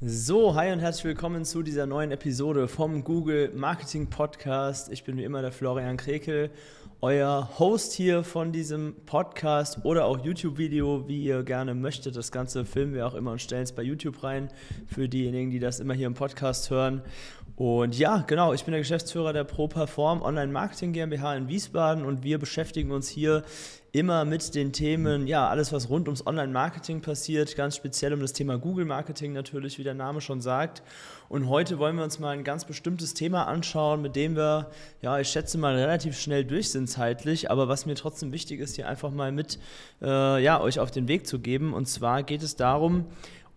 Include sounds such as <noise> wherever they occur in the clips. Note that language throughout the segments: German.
So, hi und herzlich willkommen zu dieser neuen Episode vom Google Marketing Podcast. Ich bin wie immer der Florian Krekel euer Host hier von diesem Podcast oder auch YouTube-Video, wie ihr gerne möchtet. Das Ganze filmen wir auch immer und stellen es bei YouTube rein für diejenigen, die das immer hier im Podcast hören. Und ja, genau, ich bin der Geschäftsführer der ProPerform Online Marketing GmbH in Wiesbaden und wir beschäftigen uns hier immer mit den Themen, ja, alles, was rund ums Online-Marketing passiert, ganz speziell um das Thema Google-Marketing natürlich, wie der Name schon sagt. Und heute wollen wir uns mal ein ganz bestimmtes Thema anschauen, mit dem wir, ja, ich schätze mal, relativ schnell durch sind zeitlich, aber was mir trotzdem wichtig ist, hier einfach mal mit, äh, ja, euch auf den Weg zu geben. Und zwar geht es darum,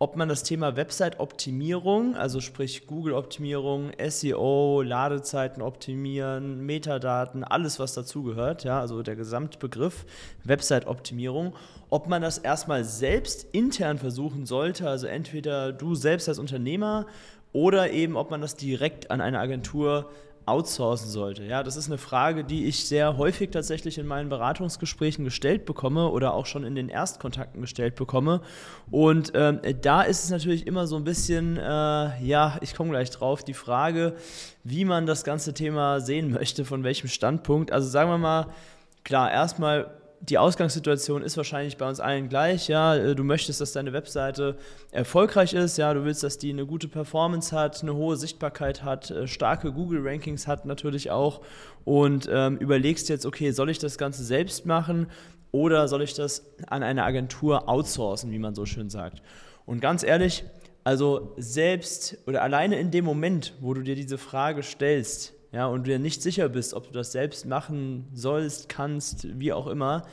ob man das Thema Website-Optimierung, also sprich Google-Optimierung, SEO, Ladezeiten optimieren, Metadaten, alles was dazugehört, ja, also der Gesamtbegriff Website-Optimierung, ob man das erstmal selbst intern versuchen sollte, also entweder du selbst als Unternehmer oder eben ob man das direkt an eine Agentur outsourcen sollte. Ja, das ist eine Frage, die ich sehr häufig tatsächlich in meinen Beratungsgesprächen gestellt bekomme oder auch schon in den Erstkontakten gestellt bekomme. Und ähm, da ist es natürlich immer so ein bisschen, äh, ja, ich komme gleich drauf, die Frage, wie man das ganze Thema sehen möchte, von welchem Standpunkt. Also sagen wir mal, klar, erstmal die Ausgangssituation ist wahrscheinlich bei uns allen gleich. Ja, äh, du möchtest, dass deine Webseite erfolgreich ist. Ja, du willst, dass die eine gute Performance hat, eine hohe Sichtbarkeit hat, äh, starke Google-Rankings hat natürlich auch. Und ähm, überlegst jetzt, okay, soll ich das Ganze selbst machen oder soll ich das an eine Agentur outsourcen, wie man so schön sagt? Und ganz ehrlich, also selbst oder alleine in dem Moment, wo du dir diese Frage stellst, ja, und du dir nicht sicher bist, ob du das selbst machen sollst, kannst, wie auch immer,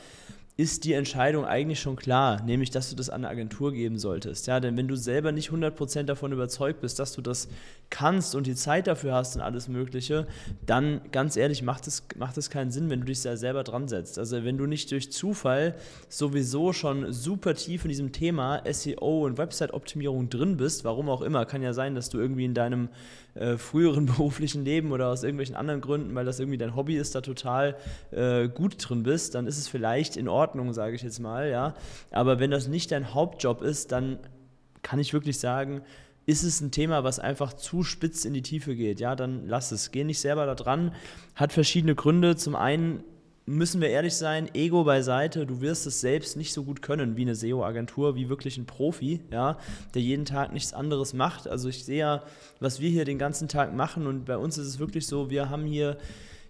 ist die Entscheidung eigentlich schon klar, nämlich dass du das an eine Agentur geben solltest. Ja, denn wenn du selber nicht 100% davon überzeugt bist, dass du das kannst und die Zeit dafür hast und alles Mögliche, dann ganz ehrlich macht es, macht keinen Sinn, wenn du dich da selber dran setzt. Also wenn du nicht durch Zufall sowieso schon super tief in diesem Thema SEO und Website-Optimierung drin bist, warum auch immer, kann ja sein, dass du irgendwie in deinem äh, früheren <laughs> beruflichen Leben oder aus irgendwelchen anderen Gründen, weil das irgendwie dein Hobby ist, da total äh, gut drin bist, dann ist es vielleicht in Ordnung, sage ich jetzt mal, ja. Aber wenn das nicht dein Hauptjob ist, dann kann ich wirklich sagen, ist es ein Thema, was einfach zu spitz in die Tiefe geht, ja, dann lass es. Geh nicht selber da dran. Hat verschiedene Gründe. Zum einen müssen wir ehrlich sein, Ego beiseite, du wirst es selbst nicht so gut können wie eine SEO-Agentur, wie wirklich ein Profi, ja, der jeden Tag nichts anderes macht. Also ich sehe ja, was wir hier den ganzen Tag machen und bei uns ist es wirklich so, wir haben hier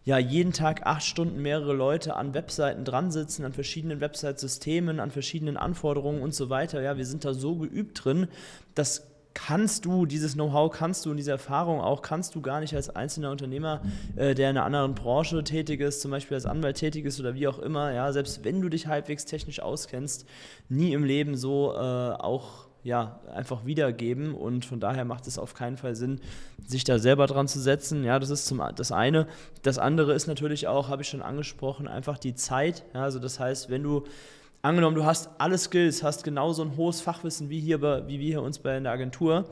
ja jeden Tag acht Stunden mehrere Leute an Webseiten dran sitzen, an verschiedenen Website-Systemen, an verschiedenen Anforderungen und so weiter. Ja, wir sind da so geübt drin, dass kannst du dieses Know-how, kannst du und diese Erfahrung auch, kannst du gar nicht als einzelner Unternehmer, äh, der in einer anderen Branche tätig ist, zum Beispiel als Anwalt tätig ist oder wie auch immer, ja, selbst wenn du dich halbwegs technisch auskennst, nie im Leben so äh, auch ja, einfach wiedergeben und von daher macht es auf keinen Fall Sinn, sich da selber dran zu setzen. Ja, das ist zum, das eine. Das andere ist natürlich auch, habe ich schon angesprochen, einfach die Zeit. Ja, also das heißt, wenn du angenommen, du hast alle Skills, hast genauso ein hohes Fachwissen wie, hier bei, wie wir hier uns bei in der Agentur,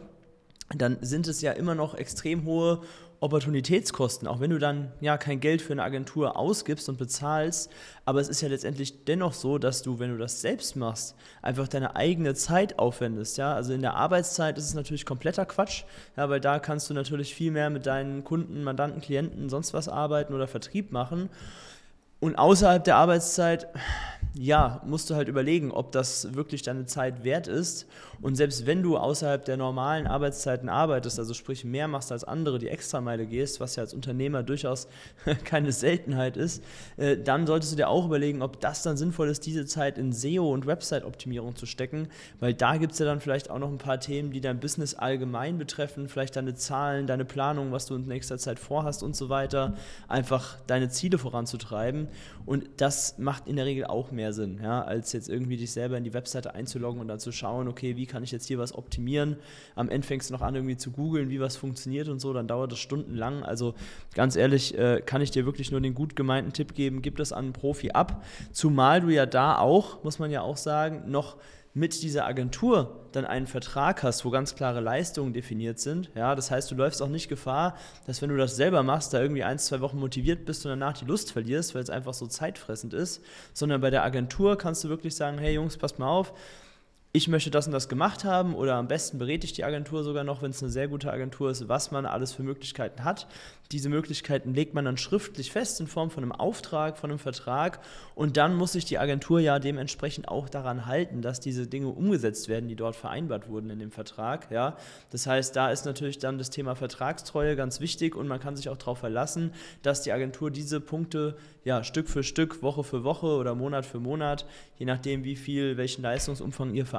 dann sind es ja immer noch extrem hohe Opportunitätskosten, auch wenn du dann ja kein Geld für eine Agentur ausgibst und bezahlst, aber es ist ja letztendlich dennoch so, dass du, wenn du das selbst machst, einfach deine eigene Zeit aufwendest, ja? Also in der Arbeitszeit ist es natürlich kompletter Quatsch, ja, weil da kannst du natürlich viel mehr mit deinen Kunden, Mandanten, Klienten, sonst was arbeiten oder Vertrieb machen. Und außerhalb der Arbeitszeit ja, musst du halt überlegen, ob das wirklich deine Zeit wert ist. Und selbst wenn du außerhalb der normalen Arbeitszeiten arbeitest, also sprich mehr machst als andere, die Extrameile gehst, was ja als Unternehmer durchaus <laughs> keine Seltenheit ist, äh, dann solltest du dir auch überlegen, ob das dann sinnvoll ist, diese Zeit in SEO und Website-Optimierung zu stecken, weil da gibt es ja dann vielleicht auch noch ein paar Themen, die dein Business allgemein betreffen, vielleicht deine Zahlen, deine Planung, was du in nächster Zeit vorhast und so weiter, einfach deine Ziele voranzutreiben. Und das macht in der Regel auch mehr mehr Sinn, ja, als jetzt irgendwie dich selber in die Webseite einzuloggen und dann zu schauen, okay, wie kann ich jetzt hier was optimieren? Am Ende fängst du noch an, irgendwie zu googeln, wie was funktioniert und so, dann dauert das stundenlang. Also ganz ehrlich, äh, kann ich dir wirklich nur den gut gemeinten Tipp geben, gib das an einen Profi ab. Zumal du ja da auch, muss man ja auch sagen, noch mit dieser Agentur dann einen Vertrag hast, wo ganz klare Leistungen definiert sind. Ja, das heißt, du läufst auch nicht Gefahr, dass wenn du das selber machst, da irgendwie ein, zwei Wochen motiviert bist und danach die Lust verlierst, weil es einfach so zeitfressend ist, sondern bei der Agentur kannst du wirklich sagen, hey Jungs, passt mal auf, ich möchte das und das gemacht haben oder am besten berät ich die Agentur sogar noch, wenn es eine sehr gute Agentur ist, was man alles für Möglichkeiten hat. Diese Möglichkeiten legt man dann schriftlich fest in Form von einem Auftrag, von einem Vertrag und dann muss sich die Agentur ja dementsprechend auch daran halten, dass diese Dinge umgesetzt werden, die dort vereinbart wurden in dem Vertrag. Ja? Das heißt, da ist natürlich dann das Thema Vertragstreue ganz wichtig und man kann sich auch darauf verlassen, dass die Agentur diese Punkte ja, Stück für Stück, Woche für Woche oder Monat für Monat, je nachdem, wie viel, welchen Leistungsumfang ihr vereinbart,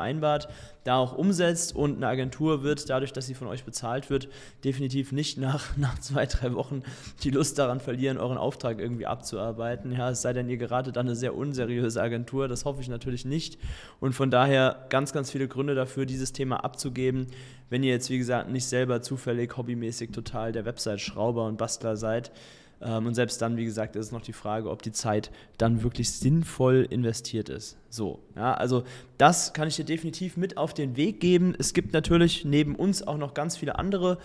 da auch umsetzt und eine Agentur wird, dadurch, dass sie von euch bezahlt wird, definitiv nicht nach, <laughs> nach zwei, drei Wochen die Lust daran verlieren, euren Auftrag irgendwie abzuarbeiten. Ja, es sei denn, ihr geratet dann eine sehr unseriöse Agentur, das hoffe ich natürlich nicht. Und von daher ganz, ganz viele Gründe dafür, dieses Thema abzugeben, wenn ihr jetzt, wie gesagt, nicht selber zufällig hobbymäßig total der Website-Schrauber und Bastler seid. Ähm, und selbst dann, wie gesagt, ist es noch die Frage, ob die Zeit dann wirklich sinnvoll investiert ist. So, ja, also das kann ich dir definitiv mit auf den Weg geben. Es gibt natürlich neben uns auch noch ganz viele andere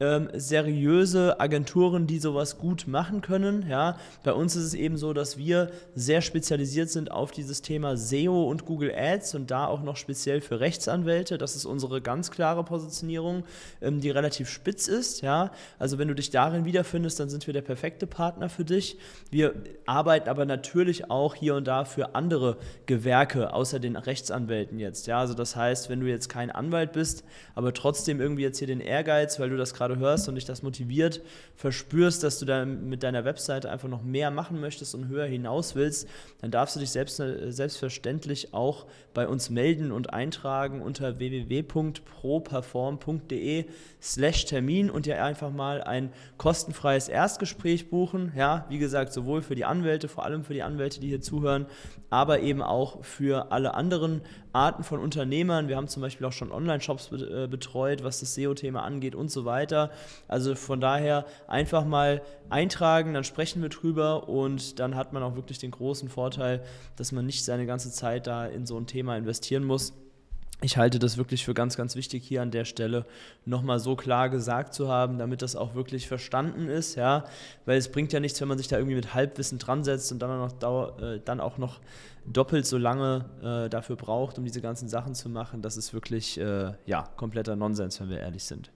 ähm, seriöse Agenturen, die sowas gut machen können. Ja. Bei uns ist es eben so, dass wir sehr spezialisiert sind auf dieses Thema SEO und Google Ads und da auch noch speziell für Rechtsanwälte. Das ist unsere ganz klare Positionierung, ähm, die relativ spitz ist. Ja. Also wenn du dich darin wiederfindest, dann sind wir der perfekte Partner für dich. Wir arbeiten aber natürlich auch hier und da für andere Gewerke, außer den Rechtsanwälten jetzt. Ja. Also das heißt, wenn du jetzt kein Anwalt bist, aber trotzdem irgendwie jetzt hier den Ehrgeiz, weil du das gerade gerade hörst und dich das motiviert, verspürst, dass du da mit deiner Webseite einfach noch mehr machen möchtest und höher hinaus willst, dann darfst du dich selbst, äh, selbstverständlich auch bei uns melden und eintragen unter www.properform.de slash Termin und dir einfach mal ein kostenfreies Erstgespräch buchen. Ja, wie gesagt, sowohl für die Anwälte, vor allem für die Anwälte, die hier zuhören, aber eben auch für alle anderen Arten von Unternehmern. Wir haben zum Beispiel auch schon Online-Shops äh, betreut, was das SEO-Thema angeht und so weiter. Also von daher einfach mal eintragen, dann sprechen wir drüber und dann hat man auch wirklich den großen Vorteil, dass man nicht seine ganze Zeit da in so ein Thema investieren muss ich halte das wirklich für ganz, ganz wichtig, hier an der Stelle nochmal so klar gesagt zu haben, damit das auch wirklich verstanden ist, ja, weil es bringt ja nichts, wenn man sich da irgendwie mit Halbwissen dran setzt und dann auch noch, Dauer, äh, dann auch noch doppelt so lange äh, dafür braucht, um diese ganzen Sachen zu machen. Das ist wirklich, äh, ja, kompletter Nonsens, wenn wir ehrlich sind.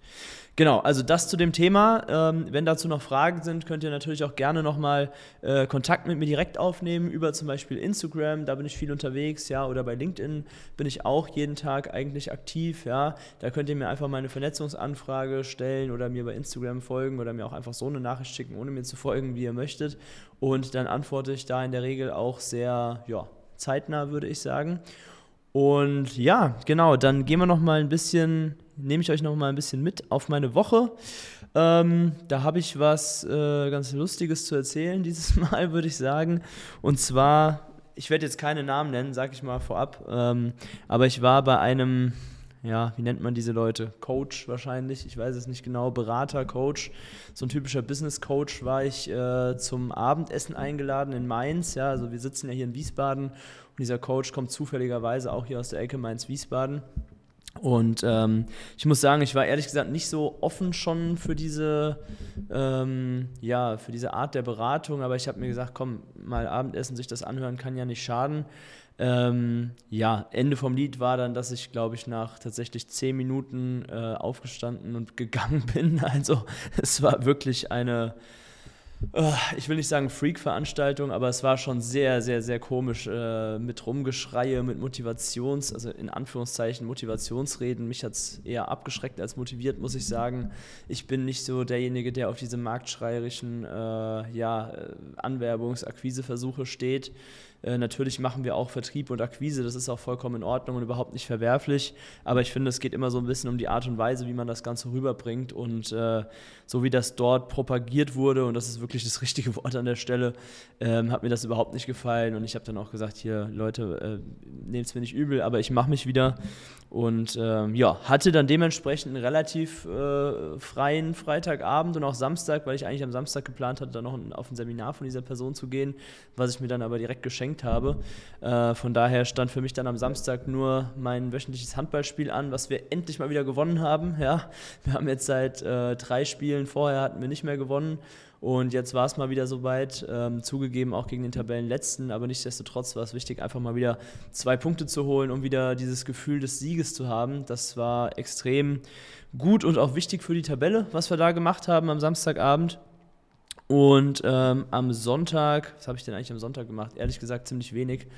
Genau, also das zu dem Thema. Ähm, wenn dazu noch Fragen sind, könnt ihr natürlich auch gerne nochmal äh, Kontakt mit mir direkt aufnehmen, über zum Beispiel Instagram, da bin ich viel unterwegs, ja, oder bei LinkedIn bin ich auch jeden Tag eigentlich aktiv, ja. Da könnt ihr mir einfach mal eine Vernetzungsanfrage stellen oder mir bei Instagram folgen oder mir auch einfach so eine Nachricht schicken, ohne mir zu folgen, wie ihr möchtet. Und dann antworte ich da in der Regel auch sehr, ja, zeitnah, würde ich sagen. Und ja, genau, dann gehen wir noch mal ein bisschen nehme ich euch noch mal ein bisschen mit auf meine Woche. Ähm, da habe ich was äh, ganz Lustiges zu erzählen dieses <laughs> Mal, würde ich sagen. Und zwar, ich werde jetzt keine Namen nennen, sage ich mal vorab, ähm, aber ich war bei einem, ja, wie nennt man diese Leute? Coach wahrscheinlich, ich weiß es nicht genau, Berater, Coach, so ein typischer Business Coach war ich äh, zum Abendessen eingeladen in Mainz. Ja, also wir sitzen ja hier in Wiesbaden und dieser Coach kommt zufälligerweise auch hier aus der Ecke Mainz-Wiesbaden. Und ähm, ich muss sagen, ich war ehrlich gesagt nicht so offen schon für diese, ähm, ja, für diese Art der Beratung, aber ich habe mir gesagt, komm, mal Abendessen, sich das anhören, kann ja nicht schaden. Ähm, ja, Ende vom Lied war dann, dass ich, glaube ich, nach tatsächlich zehn Minuten äh, aufgestanden und <laughs> gegangen bin. Also es war wirklich eine ich will nicht sagen Freak-Veranstaltung, aber es war schon sehr, sehr, sehr komisch äh, mit Rumgeschreie, mit Motivations-, also in Anführungszeichen Motivationsreden. Mich hat es eher abgeschreckt als motiviert, muss ich sagen. Ich bin nicht so derjenige, der auf diese marktschreierischen äh, ja, Anwerbungs-, Akquiseversuche steht. Äh, natürlich machen wir auch Vertrieb und Akquise, das ist auch vollkommen in Ordnung und überhaupt nicht verwerflich. Aber ich finde, es geht immer so ein bisschen um die Art und Weise, wie man das Ganze rüberbringt. Und äh, so wie das dort propagiert wurde, und das ist wirklich das richtige <laughs> Wort an der Stelle, ähm, hat mir das überhaupt nicht gefallen. Und ich habe dann auch gesagt, hier, Leute, äh, nehmt es mir nicht übel, aber ich mache mich wieder. Und ähm, ja, hatte dann dementsprechend einen relativ äh, freien Freitagabend und auch Samstag, weil ich eigentlich am Samstag geplant hatte, dann noch auf ein Seminar von dieser Person zu gehen, was ich mir dann aber direkt geschenkt habe. Äh, von daher stand für mich dann am Samstag nur mein wöchentliches Handballspiel an, was wir endlich mal wieder gewonnen haben. Ja, wir haben jetzt seit äh, drei Spielen vorher hatten wir nicht mehr gewonnen. Und jetzt war es mal wieder soweit, ähm, zugegeben auch gegen den Tabellenletzten, aber nichtsdestotrotz war es wichtig, einfach mal wieder zwei Punkte zu holen, um wieder dieses Gefühl des Sieges zu haben. Das war extrem gut und auch wichtig für die Tabelle, was wir da gemacht haben am Samstagabend. Und ähm, am Sonntag, was habe ich denn eigentlich am Sonntag gemacht? Ehrlich gesagt ziemlich wenig.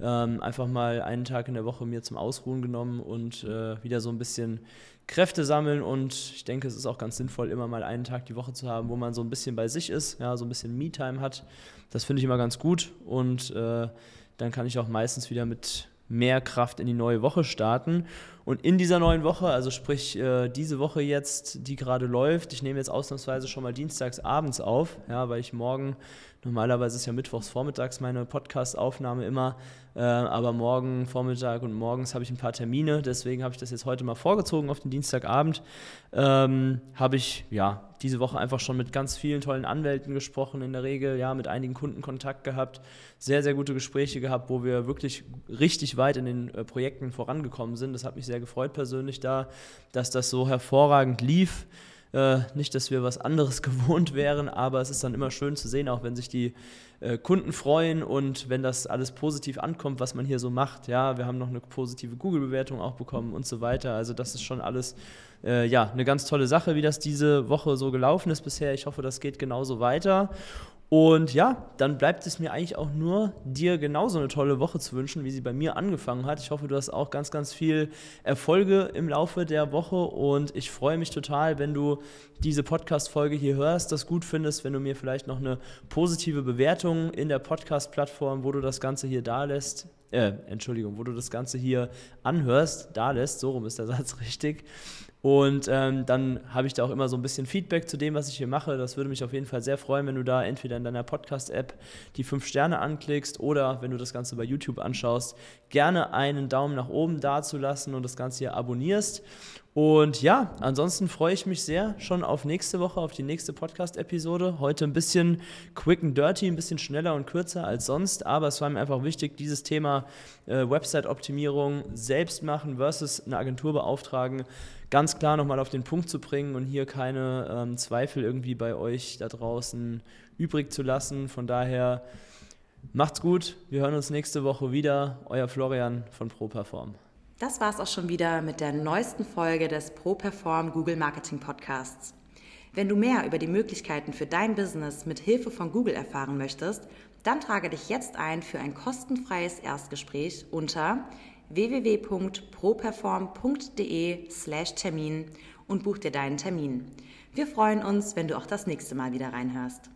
Ähm, einfach mal einen Tag in der Woche mir zum Ausruhen genommen und äh, wieder so ein bisschen Kräfte sammeln und ich denke, es ist auch ganz sinnvoll, immer mal einen Tag die Woche zu haben, wo man so ein bisschen bei sich ist, ja, so ein bisschen Me-Time hat. Das finde ich immer ganz gut und äh, dann kann ich auch meistens wieder mit mehr Kraft in die neue Woche starten. Und in dieser neuen Woche, also sprich äh, diese Woche jetzt, die gerade läuft, ich nehme jetzt ausnahmsweise schon mal dienstags abends auf, ja, weil ich morgen, normalerweise ist ja mittwochs vormittags meine Podcast-Aufnahme immer, äh, aber morgen Vormittag und morgens habe ich ein paar Termine, deswegen habe ich das jetzt heute mal vorgezogen auf den Dienstagabend. Ähm, habe ich ja diese Woche einfach schon mit ganz vielen tollen Anwälten gesprochen, in der Regel, ja, mit einigen Kunden Kontakt gehabt, sehr, sehr gute Gespräche gehabt, wo wir wirklich richtig weit in den äh, Projekten vorangekommen sind. Das hat mich sehr gefreut persönlich da, dass das so hervorragend lief. Äh, nicht, dass wir was anderes <laughs> gewohnt wären, aber es ist dann immer schön zu sehen, auch wenn sich die äh, Kunden freuen und wenn das alles positiv ankommt, was man hier so macht. Ja, wir haben noch eine positive Google-Bewertung auch bekommen und so weiter. Also das ist schon alles äh, ja eine ganz tolle Sache, wie das diese Woche so gelaufen ist bisher. Ich hoffe, das geht genauso weiter. Und ja, dann bleibt es mir eigentlich auch nur, dir genauso eine tolle Woche zu wünschen, wie sie bei mir angefangen hat. Ich hoffe, du hast auch ganz, ganz viel Erfolge im Laufe der Woche und ich freue mich total, wenn du diese Podcast-Folge hier hörst, das gut findest, wenn du mir vielleicht noch eine positive Bewertung in der Podcast-Plattform, wo du das Ganze hier da lässt, äh, Entschuldigung, wo du das Ganze hier anhörst, da lässt, so rum ist der <laughs> Satz richtig, und ähm, dann habe ich da auch immer so ein bisschen Feedback zu dem, was ich hier mache. Das würde mich auf jeden Fall sehr freuen, wenn du da entweder in deiner Podcast-App die fünf Sterne anklickst oder wenn du das Ganze bei YouTube anschaust, gerne einen Daumen nach oben dazulassen und das Ganze hier abonnierst. Und ja, ansonsten freue ich mich sehr schon auf nächste Woche, auf die nächste Podcast-Episode. Heute ein bisschen quick and dirty, ein bisschen schneller und kürzer als sonst, aber es war mir einfach wichtig, dieses Thema äh, Website-Optimierung selbst machen versus eine Agentur beauftragen, ganz klar nochmal auf den Punkt zu bringen und hier keine ähm, Zweifel irgendwie bei euch da draußen übrig zu lassen. Von daher macht's gut, wir hören uns nächste Woche wieder. Euer Florian von ProPerform. Das war's auch schon wieder mit der neuesten Folge des ProPerform Google Marketing Podcasts. Wenn du mehr über die Möglichkeiten für dein Business mit Hilfe von Google erfahren möchtest, dann trage dich jetzt ein für ein kostenfreies Erstgespräch unter www.properform.de/termin und buch dir deinen Termin. Wir freuen uns, wenn du auch das nächste Mal wieder reinhörst.